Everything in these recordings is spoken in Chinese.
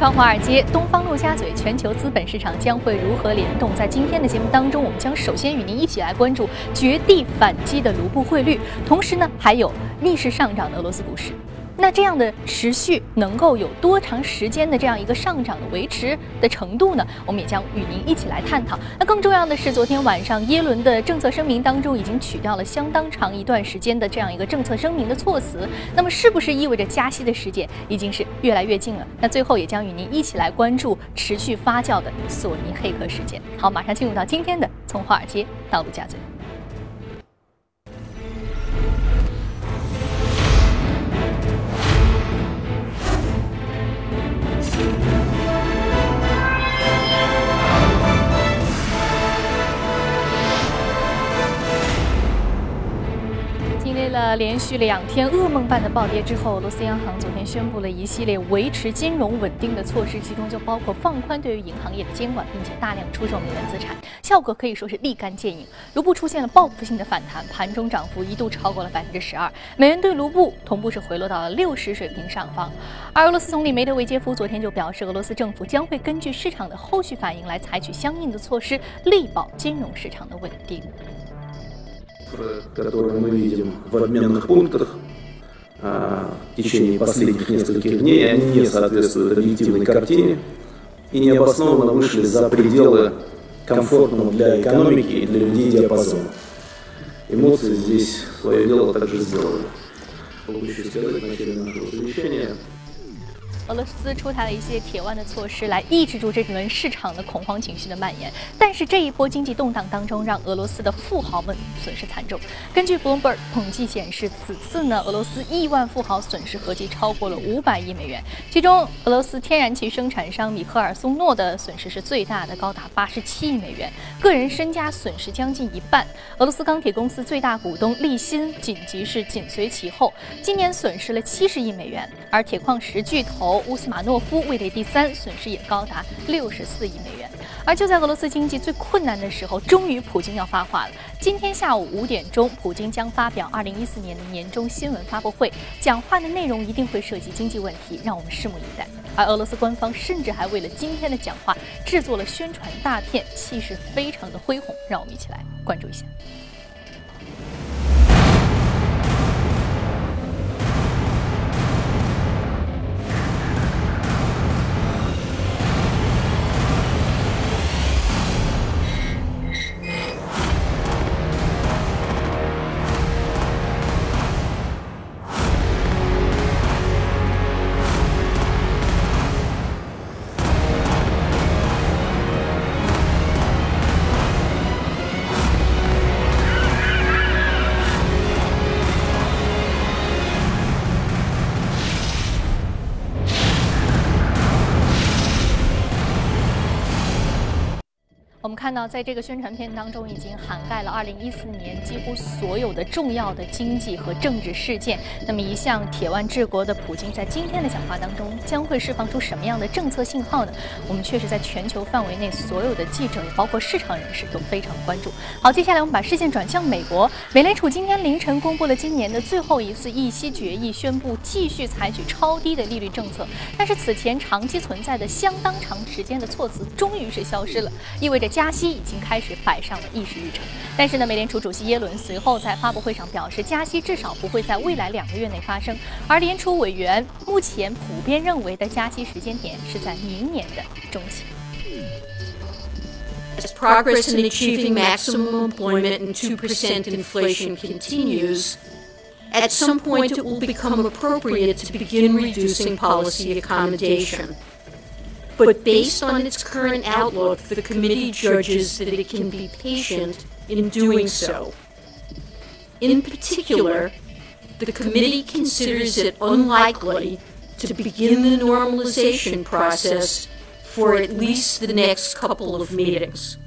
方华尔街、东方陆家嘴，全球资本市场将会如何联动？在今天的节目当中，我们将首先与您一起来关注绝地反击的卢布汇率，同时呢，还有逆势上涨的俄罗斯股市。那这样的持续能够有多长时间的这样一个上涨的维持的程度呢？我们也将与您一起来探讨。那更重要的是，昨天晚上耶伦的政策声明当中已经取掉了相当长一段时间的这样一个政策声明的措辞。那么是不是意味着加息的时间已经是越来越近了？那最后也将与您一起来关注持续发酵的索尼黑客事件。好，马上进入到今天的从华尔街到陆家嘴。连续两天噩梦般的暴跌之后，俄罗斯央行昨天宣布了一系列维持金融稳定的措施，其中就包括放宽对于银行业的监管，并且大量出售美元资产，效果可以说是立竿见影。卢布出现了报复性的反弹，盘中涨幅一度超过了百分之十二，美元对卢布同步是回落到了六十水平上方。而俄罗斯总理梅德韦杰夫昨天就表示，俄罗斯政府将会根据市场的后续反应来采取相应的措施，力保金融市场的稳定。Которые мы видим в обменных пунктах в течение последних нескольких дней, они не соответствуют объективной картине и необоснованно вышли за пределы комфортного для экономики и для людей диапазона. Эмоции здесь свое дело также сделали. Могу сказать в начале нашего совещания, 俄罗斯出台了一些铁腕的措施来抑制住这轮市场的恐慌情绪的蔓延，但是这一波经济动荡当中，让俄罗斯的富豪们损失惨重。根据 Bloomberg 统计显示，此次呢，俄罗斯亿万富豪损失合计超过了五百亿美元，其中俄罗斯天然气生产商米赫尔松诺的损失是最大的，高达八十七亿美元，个人身家损失将近一半。俄罗斯钢铁公司最大股东利辛紧急是紧随其后，今年损失了七十亿美元，而铁矿石巨头。乌斯马诺夫位列第三，损失也高达六十四亿美元。而就在俄罗斯经济最困难的时候，终于普京要发话了。今天下午五点钟，普京将发表二零一四年的年终新闻发布会，讲话的内容一定会涉及经济问题，让我们拭目以待。而俄罗斯官方甚至还为了今天的讲话制作了宣传大片，气势非常的恢宏，让我们一起来关注一下。看到，在这个宣传片当中，已经涵盖了2014年几乎所有的重要的经济和政治事件。那么，一向铁腕治国的普京，在今天的讲话当中，将会释放出什么样的政策信号呢？我们确实在全球范围内，所有的记者，也包括市场人士，都非常关注。好，接下来我们把视线转向美国，美联储今天凌晨公布了今年的最后一次议息决议，宣布继续采取超低的利率政策。但是，此前长期存在的相当长时间的措辞，终于是消失了，意味着加。息息已经开始摆上了议事日程，但是呢，美联储主席耶伦随后在发布会上表示，加息至少不会在未来两个月内发生，而联储委员目前普遍认为的加息时间点是在明年的中期。As progress in achieving maximum employment and 2% inflation continues, at some point it will become appropriate to begin reducing policy accommodation. But based on its current outlook, the committee judges that it can be patient in doing so. In particular, the committee considers it unlikely to begin the normalization process for at least the next couple of meetings.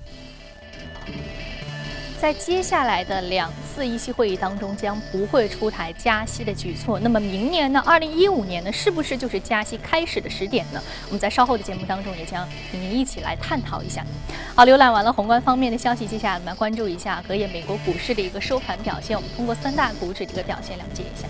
在接下来的两次议息会议当中，将不会出台加息的举措。那么明年呢？二零一五年呢？是不是就是加息开始的时点呢？我们在稍后的节目当中也将与您一起来探讨一下。好，浏览完了宏观方面的消息，接下来我们来关注一下隔夜美国股市的一个收盘表现。我们通过三大股指的一个表现了解一下。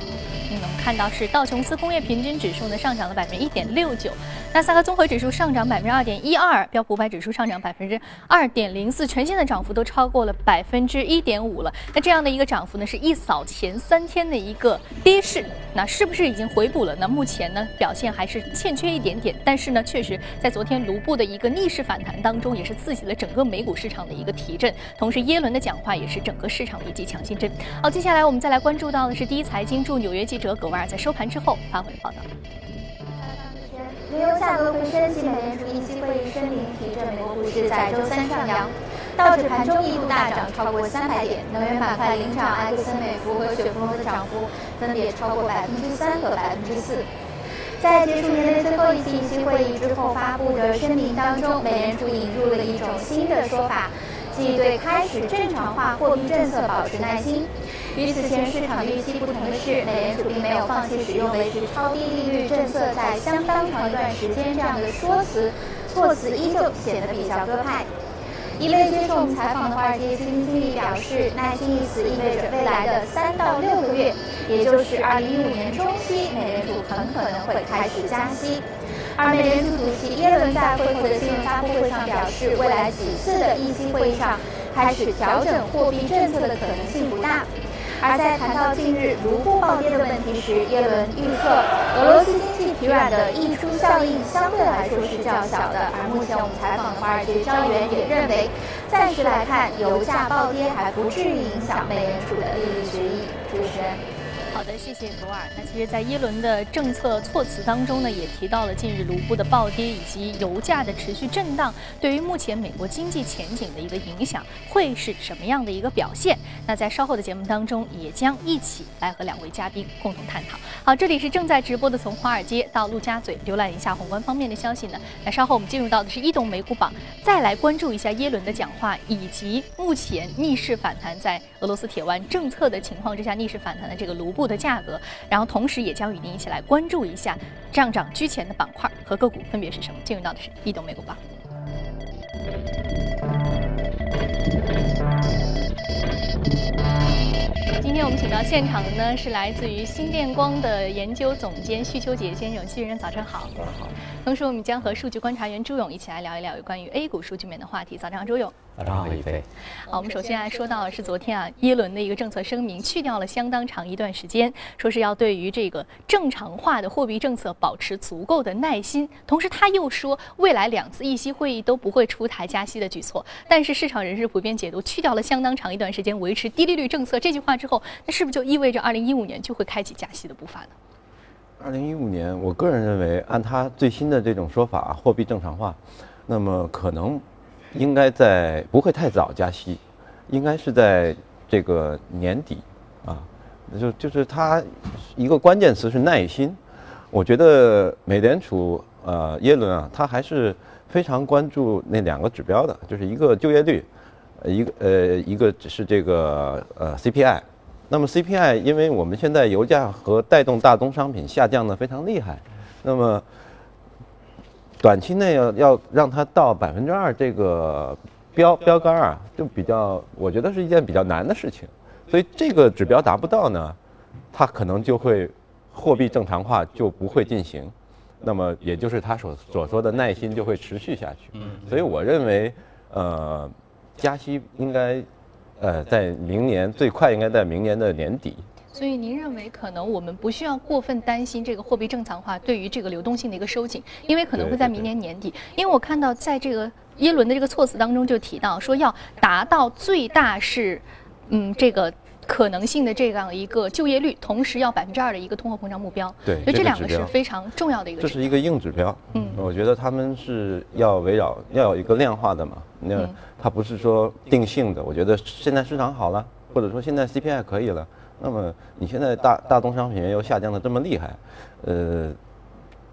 嗯，看。到是道琼斯工业平均指数呢上涨了百分之一点六九，纳斯达克综合指数上涨百分之二点一二，标普五百指数上涨百分之二点零四，全线的涨幅都超过了百分之一点五了。那这样的一个涨幅呢，是一扫前三天的一个跌势。那是不是已经回补了呢？目前呢表现还是欠缺一点点，但是呢，确实在昨天卢布的一个逆势反弹当中，也是刺激了整个美股市场的一个提振。同时，耶伦的讲话也是整个市场的一剂强心针。好，接下来我们再来关注到的是第一财经驻纽约记者葛维尔在收盘之后发回的报道。原油价格回升，美联储议息会议声明提振美国股市在周三上扬。道指盘中一度大涨超过三百点，能源板块领涨，埃克森美孚和雪佛龙的涨幅分别超过百分之三和百分之四。在结束年内最后一次议息会议之后发布的声明当中，美联储引入了一种新的说法，即对开始正常化货币政策保持耐心。与此前市场预期不同的是，美联储并没有放弃使用维持超低利率政策在相当长一段时间这样的说辞，措辞依旧显得比较鸽派。一位接受我们采访的华尔街基金经理表示，耐心一词意味着未来的三到六个月，也就是二零一五年中期，美联储很可能会开始加息。而美联储主席耶伦在会后的新闻发布会上表示，未来几次的议息会议上开始调整货币政策的可能性不大。而在谈到近日卢布暴跌的问题时，耶伦预测俄罗斯经济疲软的溢出效应相对来说是较小的。而目前我们采访的华尔街交易员也认为，暂时来看，油价暴跌还不至于影响美联储的利率决议。主持人。好的，谢谢博尔。那其实，在耶伦的政策措辞当中呢，也提到了近日卢布的暴跌以及油价的持续震荡，对于目前美国经济前景的一个影响会是什么样的一个表现？那在稍后的节目当中，也将一起来和两位嘉宾共同探讨。好，这里是正在直播的，从华尔街到陆家嘴，浏览一下宏观方面的消息呢。那稍后我们进入到的是异动美股榜，再来关注一下耶伦的讲话，以及目前逆势反弹在俄罗斯铁腕政策的情况之下逆势反弹的这个卢布。的价格，然后同时也将与您一起来关注一下上涨居前的板块和个股分别是什么。进入到的是异动美股吧。今天我们请到现场的呢是来自于新电光的研究总监徐秋杰先生，徐先生早上好。早上好。同时我们将和数据观察员朱勇一起来聊一聊有关于 A 股数据面的话题。早上好，朱勇。早上好，李飞。好，我们首先来说到的是昨天啊，耶伦的一个政策声明，去掉了相当长一段时间，说是要对于这个正常化的货币政策保持足够的耐心。同时他又说，未来两次议息会议都不会出台加息的举措。但是市场人士普遍解读，去掉了相当长一段时间维持低利率政策这句话之后，那是不是就意味着二零一五年就会开启加息的步伐呢？二零一五年，我个人认为，按他最新的这种说法，货币正常化，那么可能。应该在不会太早加息，应该是在这个年底，啊，就就是它一个关键词是耐心。我觉得美联储呃耶伦啊，他还是非常关注那两个指标的，就是一个就业率，一个呃一个只是这个呃 CPI。那么 CPI，因为我们现在油价和带动大宗商品下降的非常厉害，那么。短期内要要让它到百分之二这个标标杆啊，就比较，我觉得是一件比较难的事情。所以这个指标达不到呢，它可能就会货币正常化就不会进行。那么也就是他所所说的耐心就会持续下去。所以我认为，呃，加息应该，呃，在明年最快应该在明年的年底。所以您认为可能我们不需要过分担心这个货币正常化对于这个流动性的一个收紧，因为可能会在明年年底。因为我看到在这个耶伦的这个措辞当中就提到说要达到最大是，嗯，这个可能性的这样一个就业率，同时要百分之二的一个通货膨胀目标。对，所以这两个是非常重要的一个。这是一个硬指标。嗯，我觉得他们是要围绕要有一个量化的嘛，那它不是说定性的。我觉得现在市场好了，或者说现在 CPI 可以了。那么你现在大大宗商品又下降的这么厉害，呃，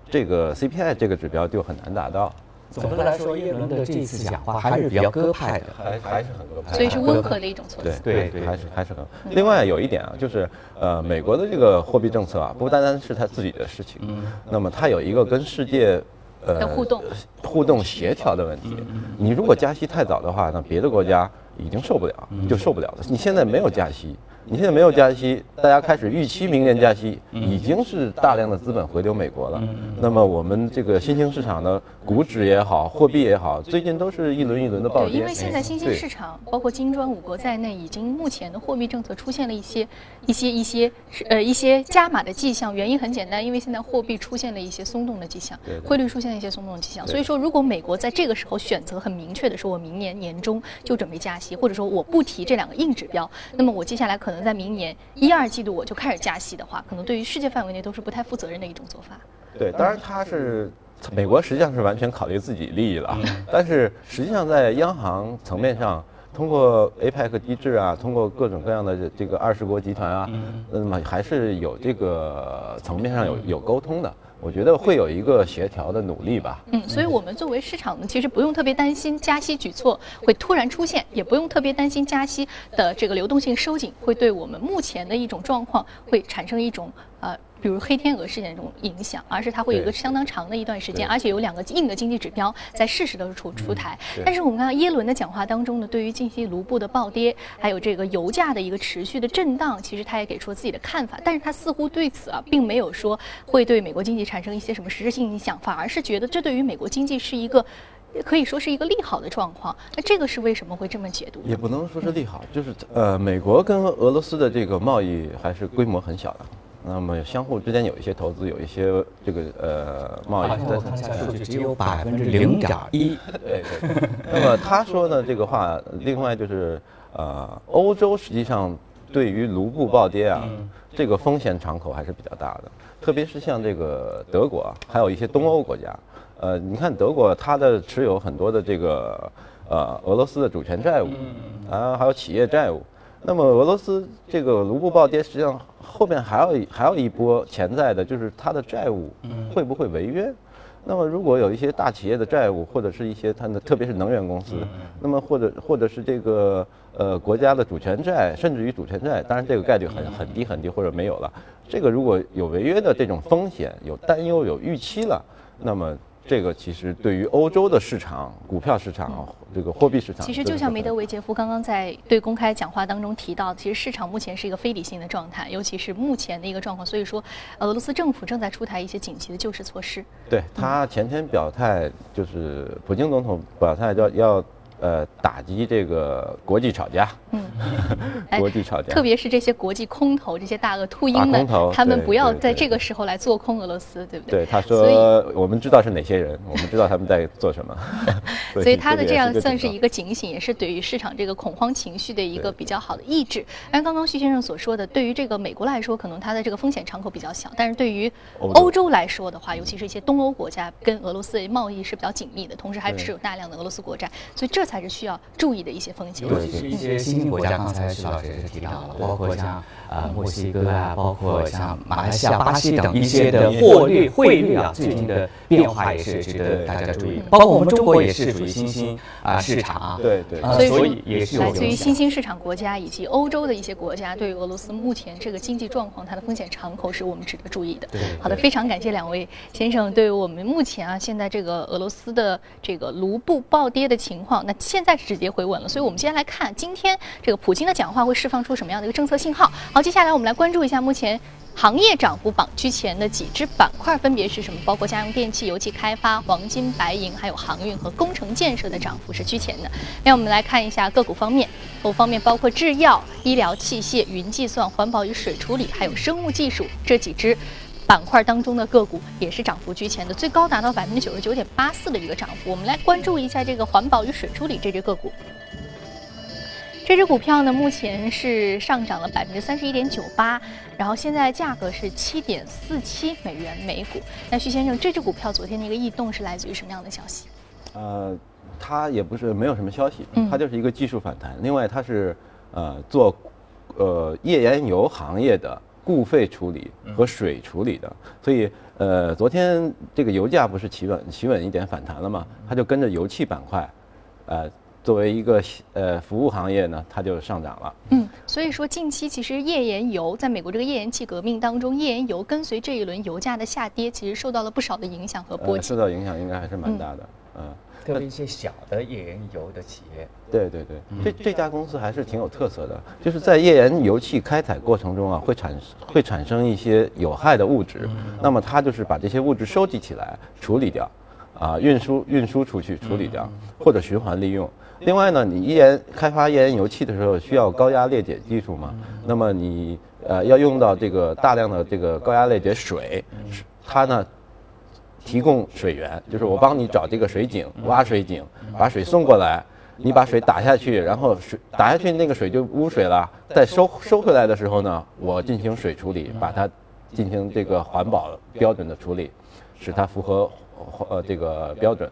这个 CPI 这个指标就很难达到。总的来说，耶伦的这次讲话还是比较鸽派的，还还是很鸽派。所以是温和的一种措辞。对对，还是还是很。另外有一点啊，就是呃，美国的这个货币政策啊，不单单是他自己的事情，那么它有一个跟世界呃互动互动协调的问题。你如果加息太早的话，那别的国家已经受不了，就受不了了。你现在没有加息。你现在没有加息，大家开始预期明年加息，已经是大量的资本回流美国了。那么我们这个新兴市场的股指也好，货币也好，最近都是一轮一轮的暴跌对，跌。因为现在新兴市场，包括金砖五国在内，已经目前的货币政策出现了一些、一些、一些呃一些加码的迹象。原因很简单，因为现在货币出现了一些松动的迹象对，汇率出现了一些松动的迹象。所以说，如果美国在这个时候选择很明确的说，我明年年中就准备加息，或者说我不提这两个硬指标，那么我接下来可能在明年一二季度我就开始加息的话，可能对于世界范围内都是不太负责任的一种做法。对，当然它是美国实际上是完全考虑自己利益了，但是实际上在央行层面上，通过 APEC 机制啊，通过各种各样的这这个二十国集团啊，那么还是有这个层面上有有沟通的。我觉得会有一个协调的努力吧。嗯，所以我们作为市场呢，其实不用特别担心加息举措会突然出现，也不用特别担心加息的这个流动性收紧会对我们目前的一种状况会产生一种呃。比如黑天鹅事件这种影响，而是它会有一个相当长的一段时间，而且有两个硬的经济指标在适时的出出台。对但是我们看到耶伦的讲话当中呢，对于近期卢布的暴跌，还有这个油价的一个持续的震荡，其实他也给出了自己的看法，但是他似乎对此啊，并没有说会对美国经济产生一些什么实质性影响，反而是觉得这对于美国经济是一个。可以说是一个利好的状况，那这个是为什么会这么解读？也不能说是利好，就是呃，美国跟俄罗斯的这个贸易还是规模很小的，那么相互之间有一些投资，有一些这个呃贸易好像在我看一下数据，只有百分之零点一。对对对。那么他说的，这个话，另外就是呃，欧洲实际上对于卢布暴跌啊，这个风险敞口还是比较大的，特别是像这个德国，啊还有一些东欧国家。呃，你看德国，它的持有很多的这个呃俄罗斯的主权债务，啊，还有企业债务。那么俄罗斯这个卢布暴跌，实际上后面还有一还有一波潜在的，就是它的债务会不会违约？那么如果有一些大企业的债务，或者是一些它的，特别是能源公司，那么或者或者是这个呃国家的主权债，甚至于主权债，当然这个概率很很低很低，或者没有了。这个如果有违约的这种风险，有担忧有预期了，那么。这个其实对于欧洲的市场、股票市场、这个货币市场，其实就像梅德韦杰夫刚刚在对公开讲话当中提到，其实市场目前是一个非理性的状态，尤其是目前的一个状况。所以说，俄罗斯政府正在出台一些紧急的救市措施。对他前天表态，就是普京总统表态要要呃打击这个国际炒家，嗯，哎国际炒家，特别是这些国际空头、这些大鳄秃鹰们，他们不要在这个时候来做空俄罗斯，对不对？对他说，我们知道是哪些人，我们知道他们在做什么，所以他的这样算是一个警醒，也是对于市场这个恐慌情绪的一个比较好的抑制。按刚刚徐先生所说的，对于这个美国来说，可能它的这个风险敞口比较小，但是对于欧洲来说的话，尤其是一些东欧国家跟俄罗斯的贸易是比较紧密的，同时还持有大量的俄罗斯国债，所以这才是需要注意的一些风险。尤其是一些新兴国家，刚才徐老师也是提到了，包括像呃墨西哥啊，包括像马来西亚、巴西等一些的货率汇率啊，最近的变化也是值得大家注意的。包括我们中国也是属于新兴啊市场啊，对对呃所以说所以也是来自于新兴市场国家以及欧洲的一些国家，对于俄罗斯目前这个经济状况，它的风险敞口是我们值得注意的。对好的，非常感谢两位先生对于我们目前啊现在这个俄罗斯的这个卢布暴跌的情况，那现在是止跌回稳了，所以我们接下来看今天这个普京的讲话会释放出什么样的一个政策信号。好，接下来我们来关注一下目前。行业涨幅榜居前的几只板块分别是什么？包括家用电器、油气开发、黄金、白银，还有航运和工程建设的涨幅是居前的。那我们来看一下个股方面，个股方面包括制药、医疗器械、云计算、环保与水处理，还有生物技术这几只。板块当中的个股也是涨幅居前的，最高达到百分之九十九点八四的一个涨幅。我们来关注一下这个环保与水处理这只个股。这只股票呢，目前是上涨了百分之三十一点九八，然后现在价格是七点四七美元每股。那徐先生，这只股票昨天的一个异动是来自于什么样的消息？呃，它也不是没有什么消息嗯，它就是一个技术反弹。另外，它是呃做呃页岩油行业的固废处理和水处理的，所以呃昨天这个油价不是企稳企稳一点反弹了嘛？它就跟着油气板块，呃作为一个呃服务行业呢，它就上涨了。嗯，所以说近期其实页岩油在美国这个页岩气革命当中，页岩油跟随这一轮油价的下跌，其实受到了不少的影响和波及。呃受到影响应该还是蛮大的。嗯。特别一些小的页岩油的企业，对对对，这这家公司还是挺有特色的，就是在页岩油气开采过程中啊，会产会产生一些有害的物质，那么它就是把这些物质收集起来处理掉，啊，运输运输出去处理掉，或者循环利用。另外呢，你页岩开发页岩油气的时候需要高压裂解技术嘛，那么你呃要用到这个大量的这个高压裂解水，它呢。提供水源，就是我帮你找这个水井，挖水井，把水送过来，你把水打下去，然后水打下去那个水就污水了。再收收回来的时候呢，我进行水处理，把它进行这个环保标准的处理，使它符合呃这个标准。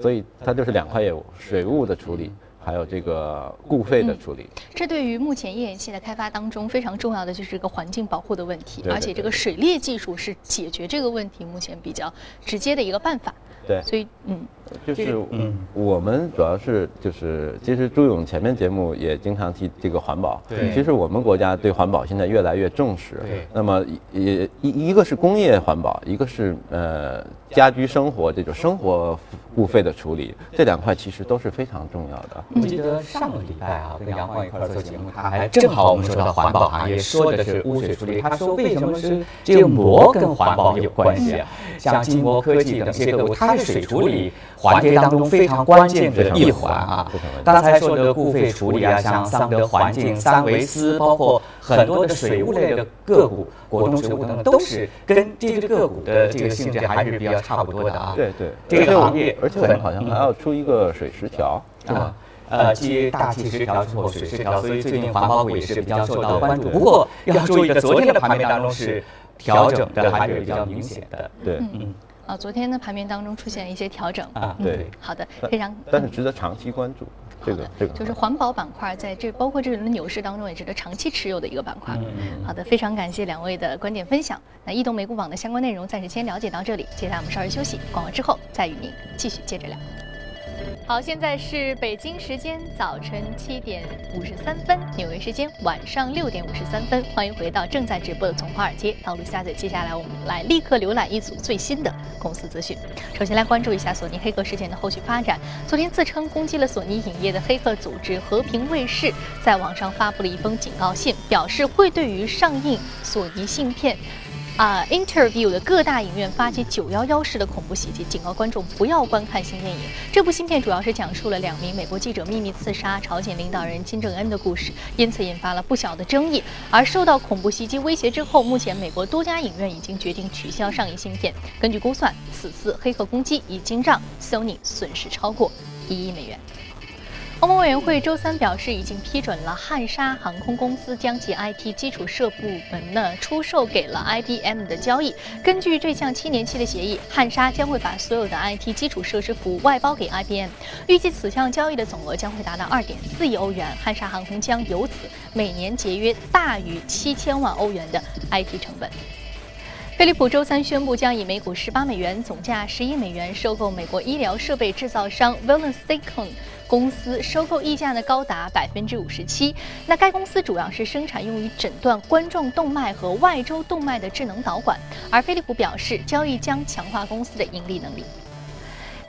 所以它就是两块业务：水务的处理。还有这个固废的处理，这对于目前页岩气的开发当中非常重要的就是这个环境保护的问题，而且这个水裂技术是解决这个问题目前比较直接的一个办法。对，所以嗯，就是嗯，我们主要是就是，其实朱勇前面节目也经常提这个环保。对，其实我们国家对环保现在越来越重视。对，那么也一一个是工业环保，一个是呃家居生活这种生活物费的处理，这两块其实都是非常重要的。我记得上个礼拜啊，跟杨光一块做节目，他还正好我们说到环保行业，说的是污水处理。他说为什么是这个膜跟环保有关系啊？像金膜科技等这些客户，它是水处理环节当中非常关键的一环啊。刚才说的固废处理啊，像桑德环境、三维斯，包括很多的水务类的个股，果冻水务等等，都是跟这个个股的这个性质还是比较差不多的啊。对对，这个行业，而且我们好像还要出一个水十条，是吧？呃，继大气十条之后，水十条，所以最近环保股也是比较受到关注。不过要注意的，昨天的盘面当中是调整的，还是比较明显的。对，嗯。啊，昨天的盘面当中出现了一些调整啊。对，好的，非常。但是值得长期关注，这个这个。就是环保板块在这包括这轮的牛市当中也值得长期持有的一个板块。嗯好的，非常感谢两位的观点分享。那易动美股网的相关内容暂时先了解到这里，接下来我们稍事休息，广告之后再与您继续接着聊。好，现在是北京时间早晨七点五十三分，纽约时间晚上六点五十三分。欢迎回到正在直播的从华尔街到陆家嘴。接下来我们来立刻浏览一组最新的公司资讯。首先来关注一下索尼黑客事件的后续发展。昨天自称攻击了索尼影业的黑客组织和平卫视，在网上发布了一封警告信，表示会对于上映索尼芯片。啊，Interview 的各大影院发起九幺幺式的恐怖袭击，警告观众不要观看新电影。这部新片主要是讲述了两名美国记者秘密刺杀朝鲜领导人金正恩的故事，因此引发了不小的争议。而受到恐怖袭击威胁之后，目前美国多家影院已经决定取消上映新片。根据估算，此次黑客攻击已经让 Sony 损失超过一亿美元。欧盟委员会周三表示，已经批准了汉莎航空公司将其 IT 基础设部门呢出售给了 IBM 的交易。根据这项七年期的协议，汉莎将会把所有的 IT 基础设施服务外包给 IBM。预计此项交易的总额将会达到二点四亿欧元，汉莎航空将由此每年节约大于七千万欧元的 IT 成本。飞利浦周三宣布，将以每股十八美元、总价十亿美元收购美国医疗设备制造商 v a 公司收购溢价呢高达百分之五十七。那该公司主要是生产用于诊断冠状动脉和外周动脉的智能导管，而飞利浦表示，交易将强化公司的盈利能力。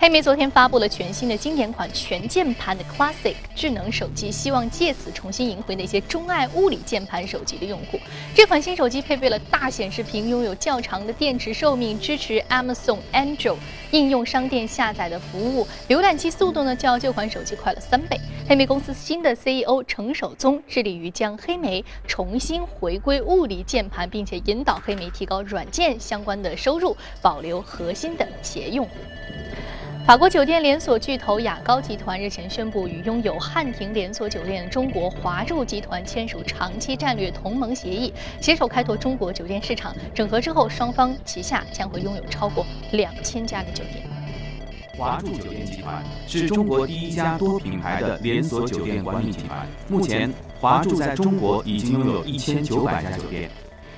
黑莓昨天发布了全新的经典款全键盘的 Classic 智能手机，希望借此重新赢回那些钟爱物理键盘手机的用户。这款新手机配备了大显示屏，拥有较长的电池寿命，支持 Amazon Android 应用商店下载的服务。浏览器速度呢，较旧款手机快了三倍。黑莓公司新的 CEO 程守宗致力于将黑莓重新回归物理键盘，并且引导黑莓提高软件相关的收入，保留核心的企业用户。法国酒店连锁巨头雅高集团日前宣布，与拥有汉庭连锁酒店中国华住集团签署长期战略同盟协议，携手开拓中国酒店市场。整合之后，双方旗下将会拥有超过两千家的酒店。华住酒店集团是中国第一家多品牌的连锁酒店管理集团。目前，华住在中国已经拥有一千九百家酒店。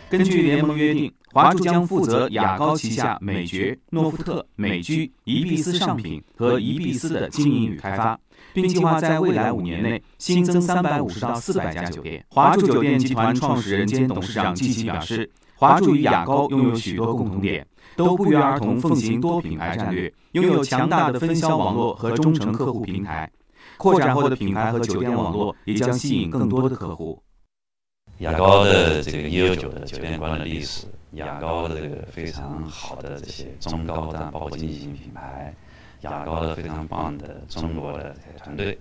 根据联盟约定。华住将负责雅高旗下美爵、诺富特、美居、宜必思上品和宜必思的经营与开发，并计划在未来五年内新增三百五十到四百家酒店。华住酒店集团创始人兼董事长季琦表示。华住与雅高拥有许多共同点，都不约而同奉行多品牌战略，拥有强大的分销网络和忠诚客户平台。扩展后的品牌和酒店网络也将吸引更多的客户。雅高的这个悠久的酒店观的历史，雅高的这个非常好的这些中高端包括经济型品牌，雅高的非常棒的中国的团队，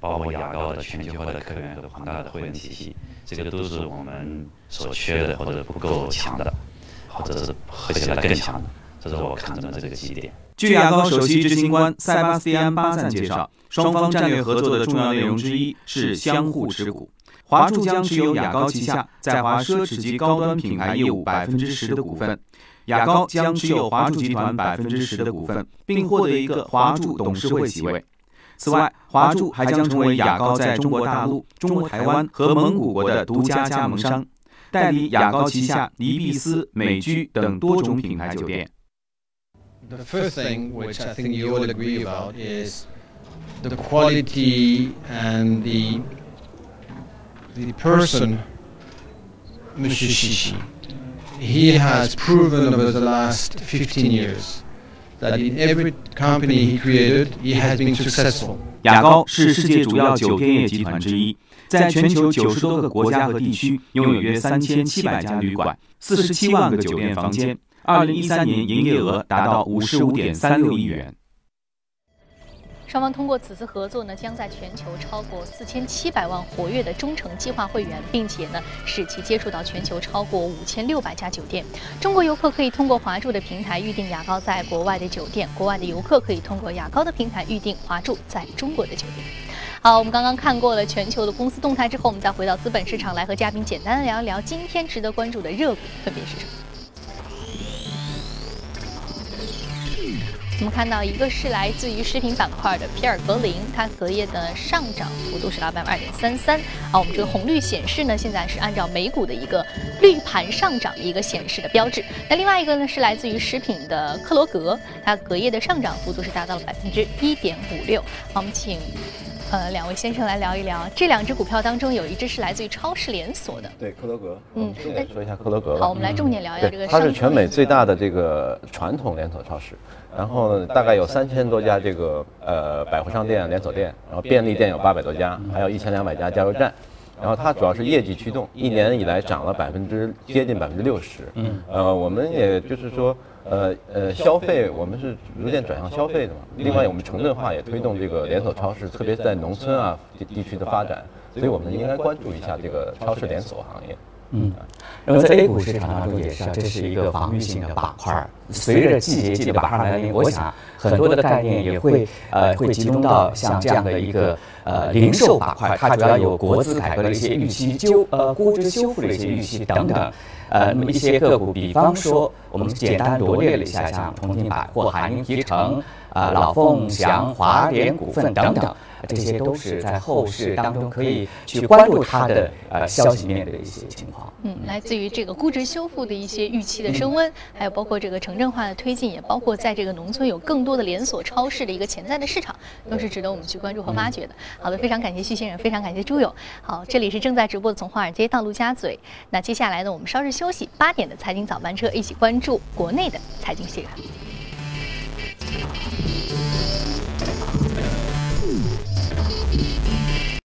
包括雅高的全球化的客源和庞大的会员体系，这个都是我们所缺的或者不够强的，或者是合起来更强的，这是我看中的这个基点。据雅高首席执行官塞巴斯蒂安·巴赞介绍，双方战略合作的重要内容之一是相互持股。华住将持有雅高旗下在华奢侈及高端品牌业务百分之十的股份，雅高将持有华住集团百分之十的股份，并获得一个华住董事会席位。此外，华住还将成为雅高在中国大陆、中国台湾和蒙古国的独家加盟商，代理雅高旗下黎碧斯、美居等多种品牌酒店。The first thing, which I think you all agree about, is the quality and the the person, Mr. Shishi, he has proven over the last 15 years that in every company he created, he has been successful. 雅高是世界主要酒店业集团之一，在全球九十多个国家和地区拥有约三千七百家旅馆、四十七万个酒店房间。二零一三年营业额达到五十五点三六亿元。双方通过此次合作呢，将在全球超过四千七百万活跃的忠诚计划会员，并且呢，使其接触到全球超过五千六百家酒店。中国游客可以通过华住的平台预订雅高在国外的酒店，国外的游客可以通过雅高的平台预订华住在中国的酒店。好，我们刚刚看过了全球的公司动态之后，我们再回到资本市场来和嘉宾简单的聊一聊今天值得关注的热股分别是什么。我们看到一个是来自于食品板块的皮尔格林，它隔夜的上涨幅度是达百分之二点三三。啊，我们这个红绿显示呢，现在是按照美股的一个绿盘上涨的一个显示的标志。那另外一个呢是来自于食品的克罗格，它隔夜的上涨幅度是达到了百分之一点五六。好，我们请。呃，两位先生来聊一聊这两只股票当中，有一只是来自于超市连锁的，对，克罗格。嗯，重点说一下克罗格。好，我们来重点聊一下这个。它是全美最大的这个传统连锁超市，然后大概有三千多家这个呃百货商店连锁店，然后便利店有八百多家，还有一千两百家加油站。然后它主要是业绩驱动，一年以来涨了百分之接近百分之六十。嗯，呃，我们也就是说。呃呃，消费我们是逐渐转向消费的嘛。另外，我们城镇化也推动这个连锁超市，特别是在农村啊地地区的发展，所以我们应该关注一下这个超市连锁行业。嗯，那么在 A 股市场当中也是啊，这是一个防御性的板块。随着季节性的板块来临，我想很多的概念也会呃会集中到像这样的一个呃零售板块，它主要有国资改革的一些预期、纠呃估值修复的一些预期等等。呃，那么一些个股，比方说我们简单罗列了一下，像重庆百货、海宁皮城、啊老凤祥、华联股份等等。这些都是在后市当中可以去关注它的呃消息面的一些情况。嗯，来自于这个估值修复的一些预期的升温，还有包括这个城镇化的推进，也包括在这个农村有更多的连锁超市的一个潜在的市场，都是值得我们去关注和挖掘的。好的，非常感谢徐先生，非常感谢朱勇。好，这里是正在直播的从华尔街到陆家嘴。那接下来呢，我们稍事休息，八点的财经早班车一起关注国内的财经新闻。ピッ!